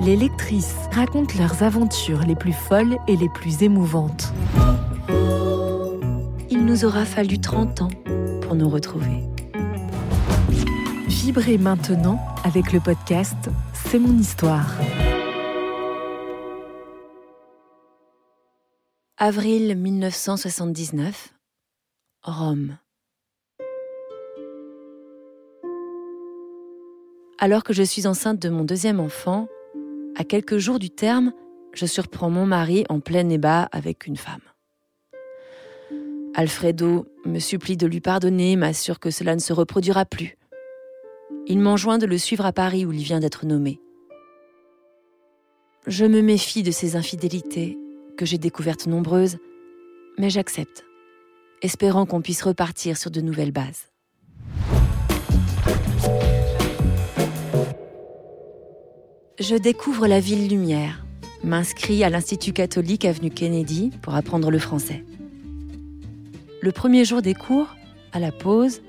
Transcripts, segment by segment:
Les lectrices racontent leurs aventures les plus folles et les plus émouvantes. Il nous aura fallu 30 ans pour nous retrouver. Vibrez maintenant avec le podcast C'est mon histoire. Avril 1979, Rome. Alors que je suis enceinte de mon deuxième enfant, à quelques jours du terme, je surprends mon mari en plein ébat avec une femme. Alfredo me supplie de lui pardonner, m'assure que cela ne se reproduira plus. Il m'enjoint de le suivre à Paris où il vient d'être nommé. Je me méfie de ces infidélités, que j'ai découvertes nombreuses, mais j'accepte, espérant qu'on puisse repartir sur de nouvelles bases. Je découvre la ville lumière, m'inscris à l'Institut catholique avenue Kennedy pour apprendre le français. Le premier jour des cours, à la pause,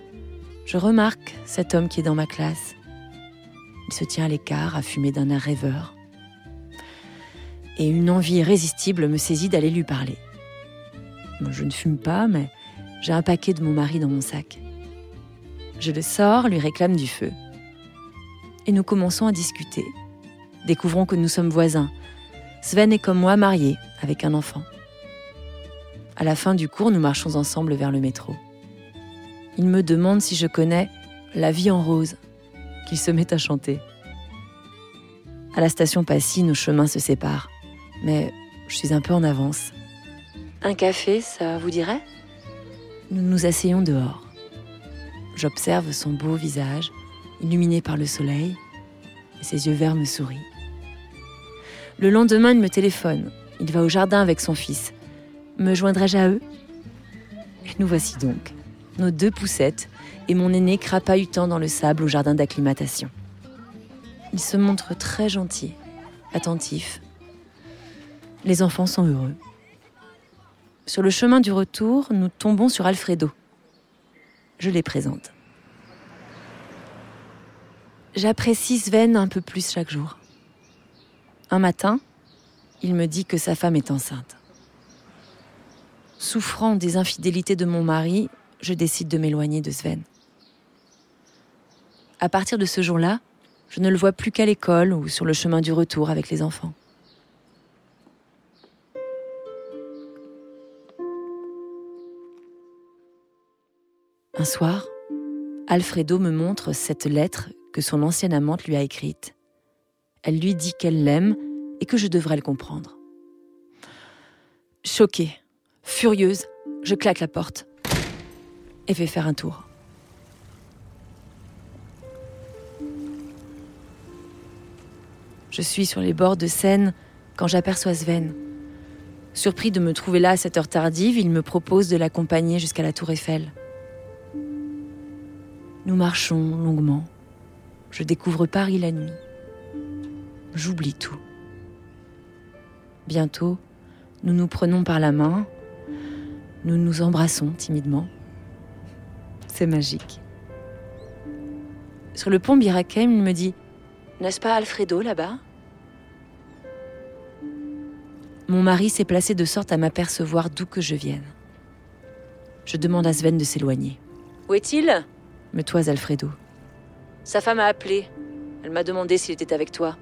je remarque cet homme qui est dans ma classe. Il se tient à l'écart, à fumer d'un air rêveur. Et une envie irrésistible me saisit d'aller lui parler. Je ne fume pas, mais j'ai un paquet de mon mari dans mon sac. Je le sors, lui réclame du feu. Et nous commençons à discuter. Découvrons que nous sommes voisins. Sven est comme moi marié, avec un enfant. À la fin du cours, nous marchons ensemble vers le métro. Il me demande si je connais La vie en rose, qu'il se met à chanter. À la station Passy, nos chemins se séparent, mais je suis un peu en avance. Un café, ça vous dirait? Nous nous asseyons dehors. J'observe son beau visage, illuminé par le soleil, et ses yeux verts me sourient. Le lendemain, il me téléphone. Il va au jardin avec son fils. Me joindrai-je à eux? Nous voici donc, nos deux poussettes et mon aîné crapahutant dans le sable au jardin d'acclimatation. Il se montre très gentil, attentif. Les enfants sont heureux. Sur le chemin du retour, nous tombons sur Alfredo. Je les présente. J'apprécie Sven un peu plus chaque jour. Un matin, il me dit que sa femme est enceinte. Souffrant des infidélités de mon mari, je décide de m'éloigner de Sven. À partir de ce jour-là, je ne le vois plus qu'à l'école ou sur le chemin du retour avec les enfants. Un soir, Alfredo me montre cette lettre que son ancienne amante lui a écrite. Elle lui dit qu'elle l'aime et que je devrais le comprendre. Choquée, furieuse, je claque la porte et vais faire un tour. Je suis sur les bords de Seine quand j'aperçois Sven. Surpris de me trouver là à cette heure tardive, il me propose de l'accompagner jusqu'à la tour Eiffel. Nous marchons longuement. Je découvre Paris la nuit. J'oublie tout. Bientôt, nous nous prenons par la main. Nous nous embrassons timidement. C'est magique. Sur le pont Birakem, il me dit N'est-ce pas Alfredo là-bas? Mon mari s'est placé de sorte à m'apercevoir d'où que je vienne. Je demande à Sven de s'éloigner. Où est-il? Me toise Alfredo. Sa femme a appelé. Elle m'a demandé s'il était avec toi.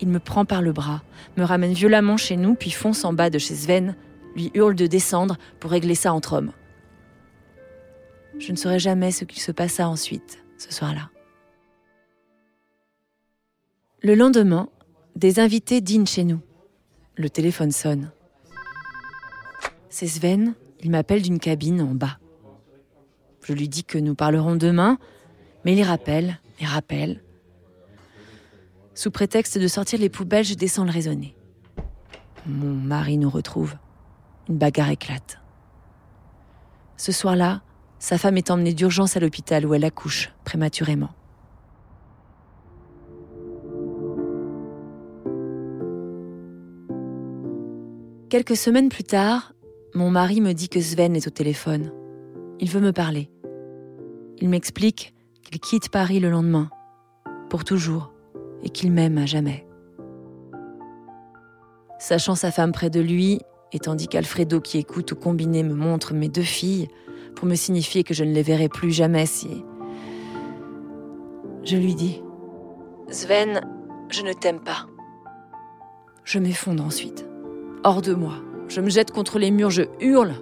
Il me prend par le bras, me ramène violemment chez nous, puis fonce en bas de chez Sven, lui hurle de descendre pour régler ça entre hommes. Je ne saurais jamais ce qu'il se passa ensuite, ce soir-là. Le lendemain, des invités dînent chez nous. Le téléphone sonne. C'est Sven, il m'appelle d'une cabine en bas. Je lui dis que nous parlerons demain, mais il rappelle et rappelle. Sous prétexte de sortir les poubelles, je descends le raisonner. Mon mari nous retrouve. Une bagarre éclate. Ce soir-là, sa femme est emmenée d'urgence à l'hôpital où elle accouche prématurément. Quelques semaines plus tard, mon mari me dit que Sven est au téléphone. Il veut me parler. Il m'explique quitte Paris le lendemain, pour toujours, et qu'il m'aime à jamais. Sachant sa femme près de lui, et tandis qu'Alfredo qui écoute au combiné me montre mes deux filles, pour me signifier que je ne les verrai plus jamais si... Je lui dis, Sven, je ne t'aime pas. Je m'effondre ensuite. Hors de moi. Je me jette contre les murs, je hurle.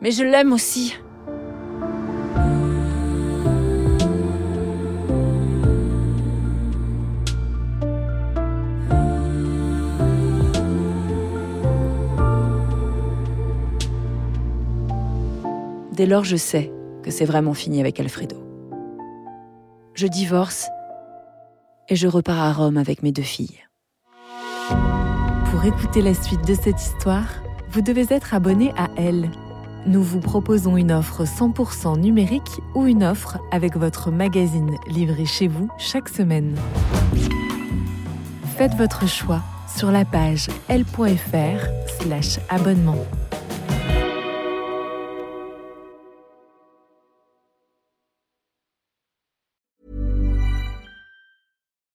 Mais je l'aime aussi. Dès lors, je sais que c'est vraiment fini avec Alfredo. Je divorce et je repars à Rome avec mes deux filles. Pour écouter la suite de cette histoire, vous devez être abonné à Elle. Nous vous proposons une offre 100% numérique ou une offre avec votre magazine livré chez vous chaque semaine. Faites votre choix sur la page l.fr/abonnement.